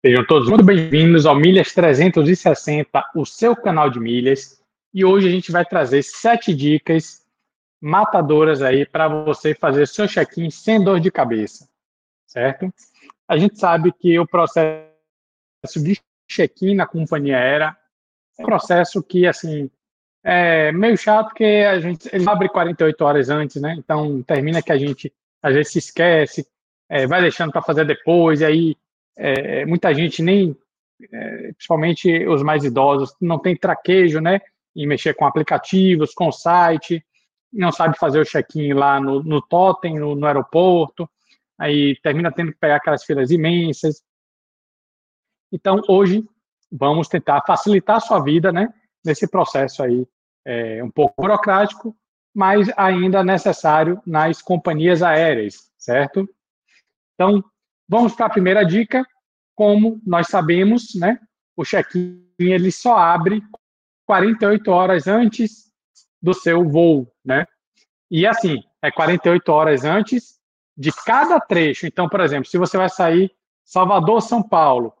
Sejam todos muito bem-vindos ao Milhas 360, o seu canal de milhas. E hoje a gente vai trazer sete dicas matadoras aí para você fazer seu check-in sem dor de cabeça, certo? A gente sabe que o processo de check-in na companhia aérea é um processo que, assim, é meio chato porque a gente ele abre 48 horas antes, né? Então termina que a gente às vezes se esquece, é, vai deixando para fazer depois, e aí é, muita gente nem, é, principalmente os mais idosos, não tem traquejo, né, em mexer com aplicativos, com site, não sabe fazer o check-in lá no, no totem, no, no, aeroporto, aí termina tendo que pegar aquelas filas imensas. Então, hoje, vamos tentar facilitar a sua vida, né, nesse processo aí, é, um pouco burocrático, mas ainda necessário nas companhias aéreas, certo? Então, Vamos para a primeira dica. Como nós sabemos, né, o check-in ele só abre 48 horas antes do seu voo, né? E assim, é 48 horas antes de cada trecho. Então, por exemplo, se você vai sair Salvador, São Paulo,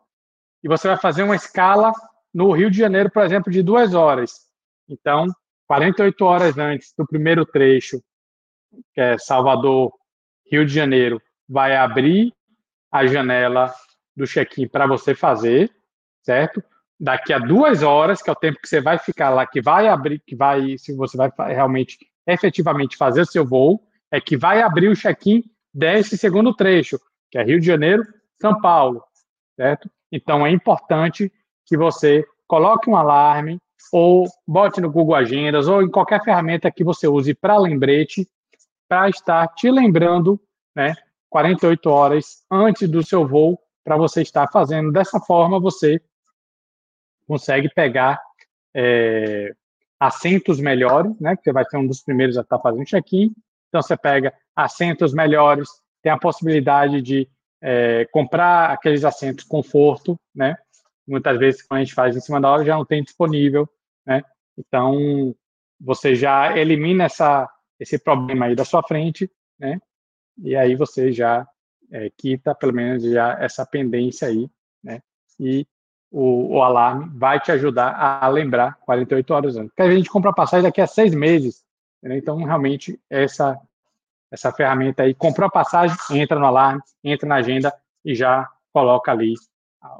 e você vai fazer uma escala no Rio de Janeiro, por exemplo, de duas horas. Então, 48 horas antes do primeiro trecho, que é Salvador, Rio de Janeiro, vai abrir a janela do check-in para você fazer, certo? Daqui a duas horas, que é o tempo que você vai ficar lá, que vai abrir, que vai, se você vai realmente, efetivamente fazer o seu voo, é que vai abrir o check-in desse segundo trecho, que é Rio de Janeiro, São Paulo, certo? Então é importante que você coloque um alarme ou bote no Google Agendas ou em qualquer ferramenta que você use para lembrete, para estar te lembrando, né, 48 horas antes do seu voo para você estar fazendo. Dessa forma, você consegue pegar é, assentos melhores, né? Que você vai ser um dos primeiros a estar fazendo check-in. Então, você pega assentos melhores, tem a possibilidade de é, comprar aqueles assentos conforto, né? Muitas vezes, quando a gente faz em cima da hora, já não tem disponível, né? Então, você já elimina essa, esse problema aí da sua frente, né? E aí você já é, quita pelo menos já essa pendência aí, né? E o, o, alarme vai te ajudar a lembrar 48 horas antes. Porque a gente compra passagem daqui a seis meses, né? então realmente essa essa ferramenta aí, comprou a passagem, entra no alarme, entra na agenda e já coloca ali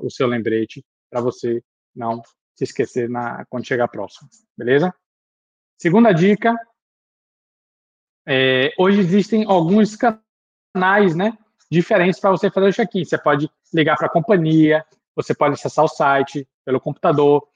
o seu lembrete para você não se esquecer na, quando chegar próximo, beleza? Segunda dica, é, hoje existem alguns canais canais né, diferentes para você fazer o check-in. Você pode ligar para a companhia, você pode acessar o site pelo computador,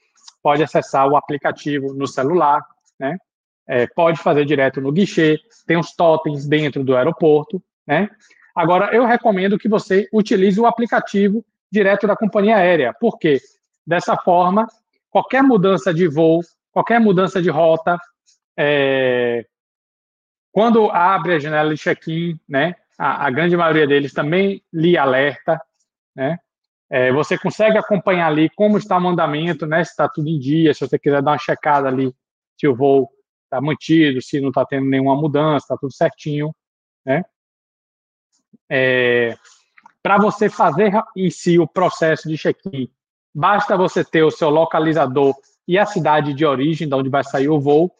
pode acessar o aplicativo no celular, né? É, pode fazer direto no guichê, tem os totens dentro do aeroporto, né? Agora, eu recomendo que você utilize o aplicativo direto da companhia aérea, porque dessa forma, qualquer mudança de voo, qualquer mudança de rota, é, quando abre a janela de check-in, né, a, a grande maioria deles também lhe alerta, né? É, você consegue acompanhar ali como está o mandamento, né? Se está tudo em dia, se você quiser dar uma checada ali, se o voo está mantido, se não está tendo nenhuma mudança, está tudo certinho, né? É, Para você fazer em si o processo de check-in, basta você ter o seu localizador e a cidade de origem, de onde vai sair o voo.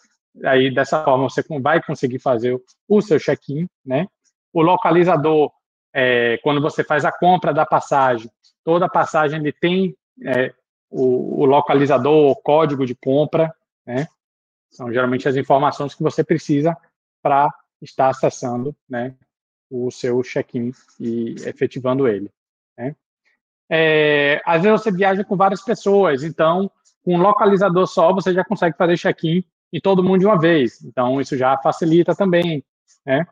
Aí dessa forma você vai conseguir fazer o seu check-in, né? O localizador, é, quando você faz a compra da passagem, toda passagem ele tem é, o, o, localizador, o código de compra, né? São geralmente as informações que você precisa para estar acessando, né, o seu check-in e efetivando ele. Né? É, às vezes você viaja com várias pessoas, então com um localizador só você já consegue fazer check-in em todo mundo de uma vez. Então isso já facilita também, né?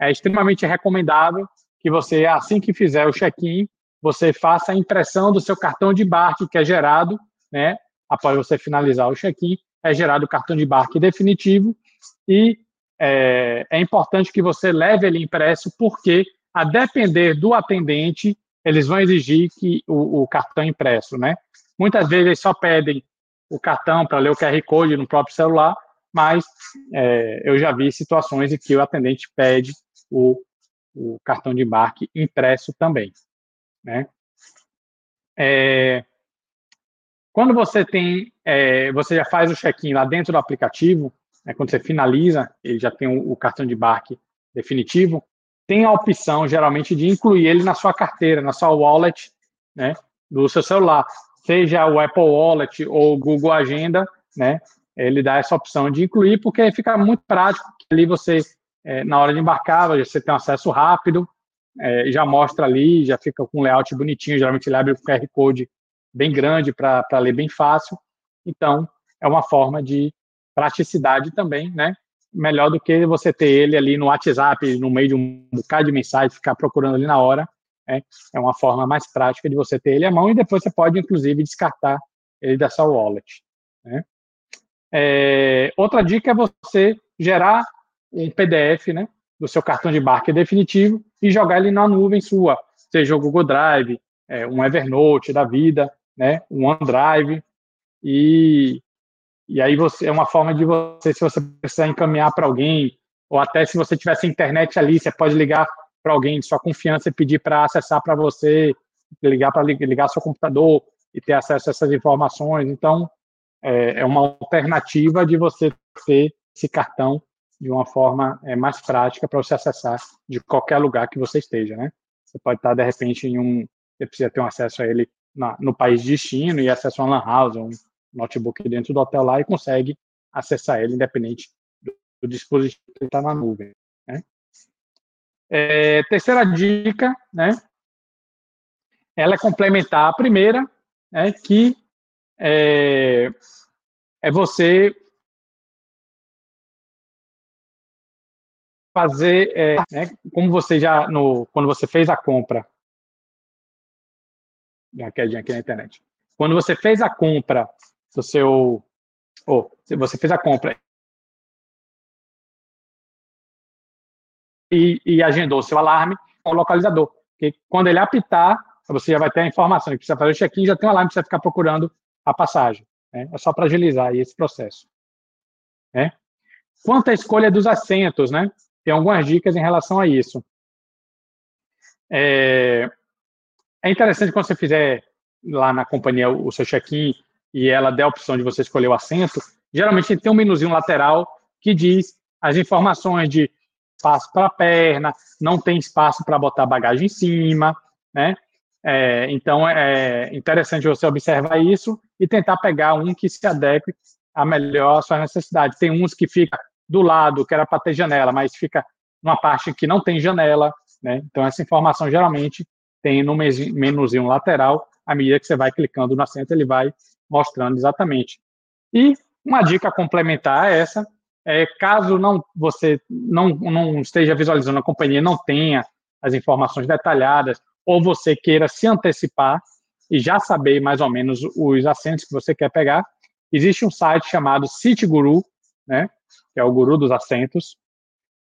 É extremamente recomendável que você, assim que fizer o check-in, você faça a impressão do seu cartão de embarque, que é gerado, né, após você finalizar o check-in, é gerado o cartão de embarque definitivo e é, é, importante que você leve ele impresso, porque, a depender do atendente, eles vão exigir que o, o cartão impresso, né? Muitas vezes eles só pedem o cartão para ler o QR Code no próprio celular, mas é, eu já vi situações em que o atendente pede o, o cartão de embarque impresso também, né? É, quando você tem, é, você já faz o check-in lá dentro do aplicativo, né, quando você finaliza, ele já tem o, o, cartão de embarque definitivo, tem a opção, geralmente, de incluir ele na sua carteira, na sua wallet, né, do seu celular, seja o Apple Wallet ou o Google Agenda, né, ele dá essa opção de incluir, porque fica muito prático, ali você, é, na hora de embarcar, você tem acesso rápido, é, já mostra ali, já fica com um layout bonitinho, geralmente ele abre o QR Code bem grande para ler bem fácil. Então, é uma forma de praticidade também, né? Melhor do que você ter ele ali no WhatsApp, no meio de um bocado de mensagem, ficar procurando ali na hora. Né? É uma forma mais prática de você ter ele à mão e depois você pode, inclusive, descartar ele da sua wallet. Né? É, outra dica é você gerar um PDF né, do seu cartão de embarque definitivo e jogar ele na nuvem sua, seja o Google Drive, é, um Evernote da vida, né, um OneDrive, e, e aí você é uma forma de você, se você precisar encaminhar para alguém, ou até se você tivesse internet ali, você pode ligar para alguém de sua confiança e pedir para acessar para você, ligar para ligar seu computador e ter acesso a essas informações. Então, é, é uma alternativa de você ter esse cartão de uma forma é, mais prática para você acessar de qualquer lugar que você esteja, né? Você pode estar, de repente, em um... Você precisa ter um acesso a ele na, no país de destino e acessa uma lan house, um notebook dentro do hotel lá e consegue acessar ele independente do, do dispositivo que está na nuvem. Né? É, terceira dica, né? Ela é complementar a primeira, né, que é, é você fazer, é, né, como você já no quando você fez a compra uma quedinha aqui na internet. Quando você fez a compra do seu. Ou você fez a compra e, e agendou o seu alarme o localizador. Porque quando ele apitar, você já vai ter a informação que precisa fazer o check-in, já tem um alarme, precisa ficar procurando a passagem. Né? É só para agilizar esse processo. Né? Quanto à escolha dos assentos, né? Tem algumas dicas em relação a isso. É, é interessante quando você fizer lá na companhia o seu check-in e ela der a opção de você escolher o assento, geralmente tem um menuzinho lateral que diz as informações de espaço para a perna, não tem espaço para botar bagagem em cima, né? É, então é interessante você observar isso e tentar pegar um que se adeque a melhor às suas necessidades. Tem uns que fica do lado, que era para ter janela, mas fica numa parte que não tem janela, né? Então essa informação geralmente tem no menuzinho lateral, à medida que você vai clicando no assento, ele vai mostrando exatamente. E uma dica complementar a essa é caso não você não, não esteja visualizando a companhia, não tenha as informações detalhadas, ou você queira se antecipar e já saber mais ou menos os assentos que você quer pegar, existe um site chamado Citiguru, né, que é o guru dos assentos,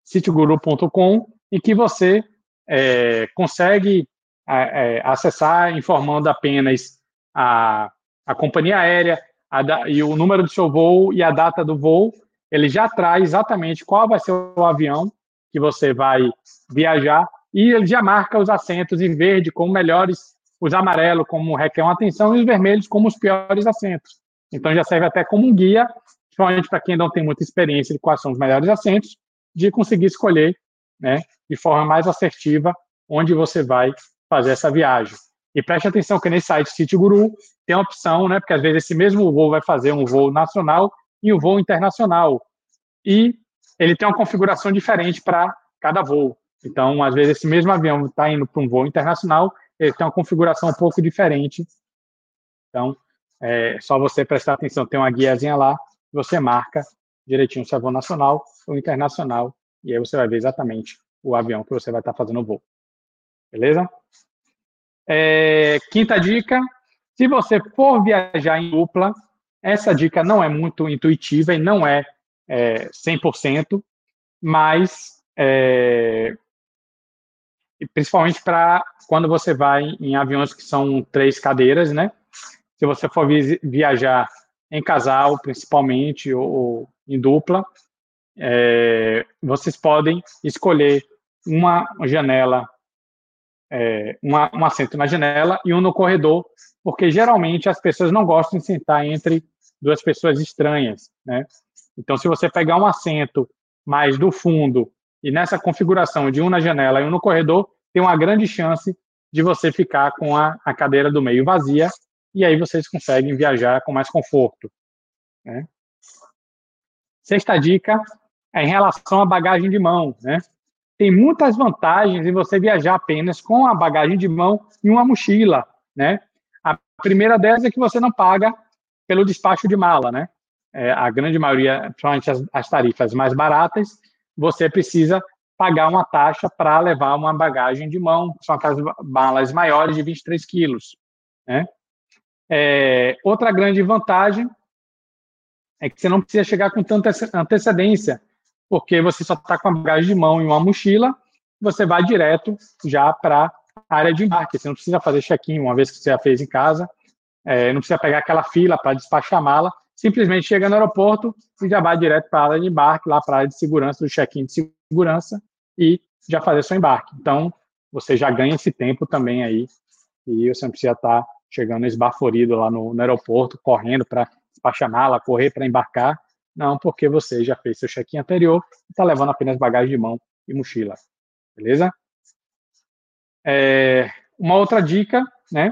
citiguru.com, em que você é, consegue é, acessar informando apenas a, a companhia aérea a, e o número do seu voo e a data do voo, ele já traz exatamente qual vai ser o avião que você vai viajar e ele já marca os assentos em verde como melhores, os amarelos como requer uma atenção e os vermelhos como os piores assentos. Então já serve até como um guia, principalmente para quem não tem muita experiência de quais são os melhores assentos, de conseguir escolher né, de forma mais assertiva onde você vai fazer essa viagem. E preste atenção que nesse site City Guru tem a opção, né, porque às vezes esse mesmo voo vai fazer um voo nacional e um voo internacional. E ele tem uma configuração diferente para cada voo. Então, às vezes esse mesmo avião está indo para um voo internacional, ele tem uma configuração um pouco diferente. Então, é só você prestar atenção, tem uma guiazinha lá, você marca direitinho se é voo nacional ou internacional, e aí você vai ver exatamente o avião que você vai estar fazendo o voo. Beleza? É, quinta dica: se você for viajar em dupla, essa dica não é muito intuitiva e não é, é 100%, mas é, principalmente para quando você vai em aviões que são três cadeiras, né? Se você for viajar em casal, principalmente, ou, ou em dupla, é, vocês podem escolher uma janela é, uma, um assento na janela e um no corredor, porque geralmente as pessoas não gostam de sentar entre duas pessoas estranhas, né? Então, se você pegar um assento mais do fundo e nessa configuração de um na janela e um no corredor, tem uma grande chance de você ficar com a, a cadeira do meio vazia e aí vocês conseguem viajar com mais conforto. Né? Sexta dica é em relação à bagagem de mão. Né? Tem muitas vantagens em você viajar apenas com a bagagem de mão e uma mochila. Né? A primeira delas é que você não paga pelo despacho de mala. Né? É, a grande maioria, principalmente as, as tarifas mais baratas, você precisa pagar uma taxa para levar uma bagagem de mão, são aquelas malas maiores de 23 quilos. Né? É, outra grande vantagem é que você não precisa chegar com tanta antecedência, porque você só está com a bagagem de mão e uma mochila, você vai direto já para a área de embarque. Você não precisa fazer check-in uma vez que você já fez em casa, é, não precisa pegar aquela fila para despachar a mala, simplesmente chega no aeroporto e já vai direto para a área de embarque, lá para a área de segurança, do check-in de segurança, e já fazer seu embarque. Então, você já ganha esse tempo também aí e você não precisa estar chegando esbaforido lá no, no aeroporto, correndo para despachar mala, correr para embarcar. Não, porque você já fez seu check-in anterior e está levando apenas bagagem de mão e mochila. Beleza? É, uma outra dica, né?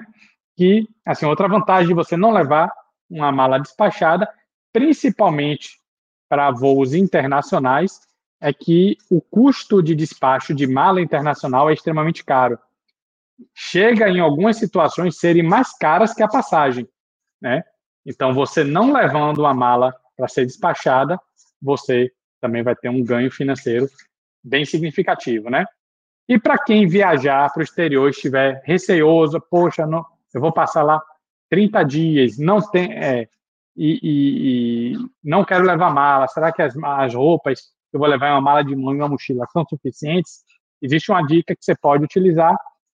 Que, assim, outra vantagem de você não levar uma mala despachada, principalmente para voos internacionais, é que o custo de despacho de mala internacional é extremamente caro. Chega em algumas situações serem mais caras que a passagem, né? Então, você não levando uma mala para ser despachada, você também vai ter um ganho financeiro bem significativo, né? E para quem viajar para o exterior estiver receoso, poxa, não, eu vou passar lá 30 dias, não tem, é, e, e, e, não quero levar mala, será que as, as roupas eu vou levar uma mala de mão e uma mochila são suficientes, existe uma dica que você pode utilizar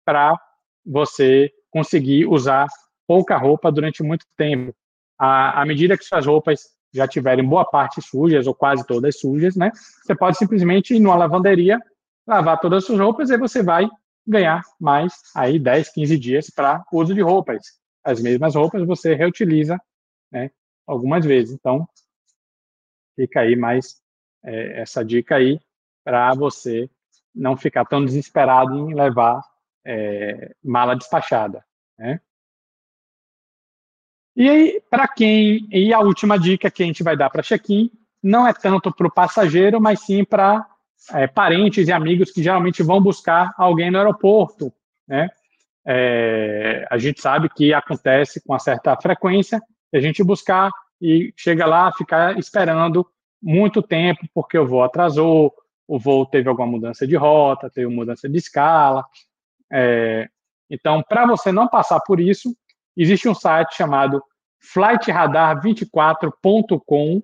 para você conseguir usar pouca roupa durante muito tempo. À, à medida que suas roupas já tiverem boa parte sujas ou quase todas sujas, né? Você pode simplesmente ir numa lavanderia, lavar todas as suas roupas e você vai ganhar mais aí 10, 15 dias para uso de roupas. As mesmas roupas você reutiliza, né, algumas vezes. Então, fica aí mais é, essa dica aí para você não ficar tão desesperado em levar é, mala despachada. Né? E aí, para quem. E a última dica que a gente vai dar para check-in não é tanto para o passageiro, mas sim para é, parentes e amigos que geralmente vão buscar alguém no aeroporto. Né? É, a gente sabe que acontece com uma certa frequência a gente buscar e chega lá, ficar esperando muito tempo porque o voo atrasou, o voo teve alguma mudança de rota, teve mudança de escala. É, então, para você não passar por isso, existe um site chamado flightradar24.com,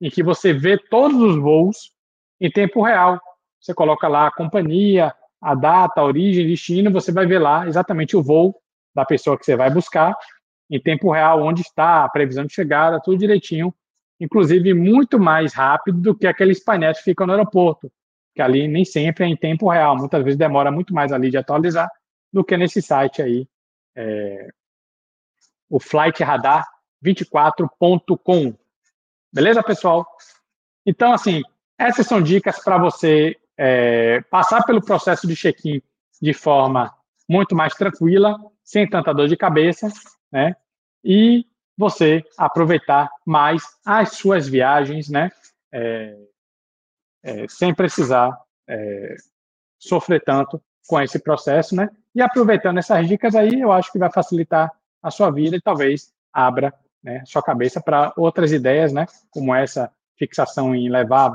em que você vê todos os voos em tempo real. Você coloca lá a companhia, a data, a origem, destino, você vai ver lá exatamente o voo da pessoa que você vai buscar em tempo real, onde está, a previsão de chegada, tudo direitinho inclusive muito mais rápido do que aqueles painéis que ficam no aeroporto, que ali nem sempre é em tempo real, muitas vezes demora muito mais ali de atualizar do que nesse site aí, é, o flightradar24.com. Beleza, pessoal? Então, assim, essas são dicas para você é, passar pelo processo de check-in de forma muito mais tranquila, sem tanta dor de cabeça, né? E você aproveitar mais as suas viagens, né? É, é, sem precisar é, sofrer tanto com esse processo, né? E aproveitando essas dicas aí, eu acho que vai facilitar a sua vida e talvez abra né, sua cabeça para outras ideias, né? Como essa fixação em levar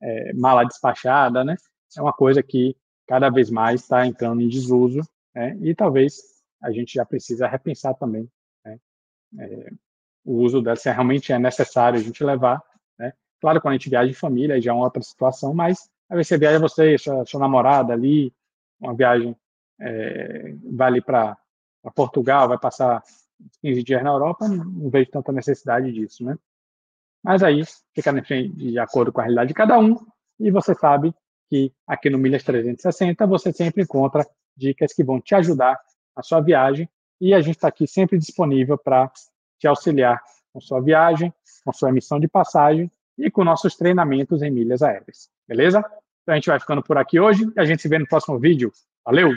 é, mala despachada, né? É uma coisa que cada vez mais está entrando em desuso, né? E talvez a gente já precisa repensar também é, o uso dela, se realmente é necessário a gente levar, né? Claro, quando a gente viaja em família, já é uma outra situação, mas vezes você viaja você, sua, sua namorada ali, uma viagem, é, vai ali para Portugal, vai passar 15 dias na Europa, não, não, vejo tanta necessidade disso, né? Mas aí fica de acordo com a realidade de cada um, e você sabe que aqui no Milhas 360 você sempre encontra dicas que vão te ajudar na sua viagem e a gente está aqui sempre disponível para te auxiliar com sua viagem, com sua emissão de passagem e com nossos treinamentos em milhas aéreas. Beleza? Então a gente vai ficando por aqui hoje e a gente se vê no próximo vídeo. Valeu!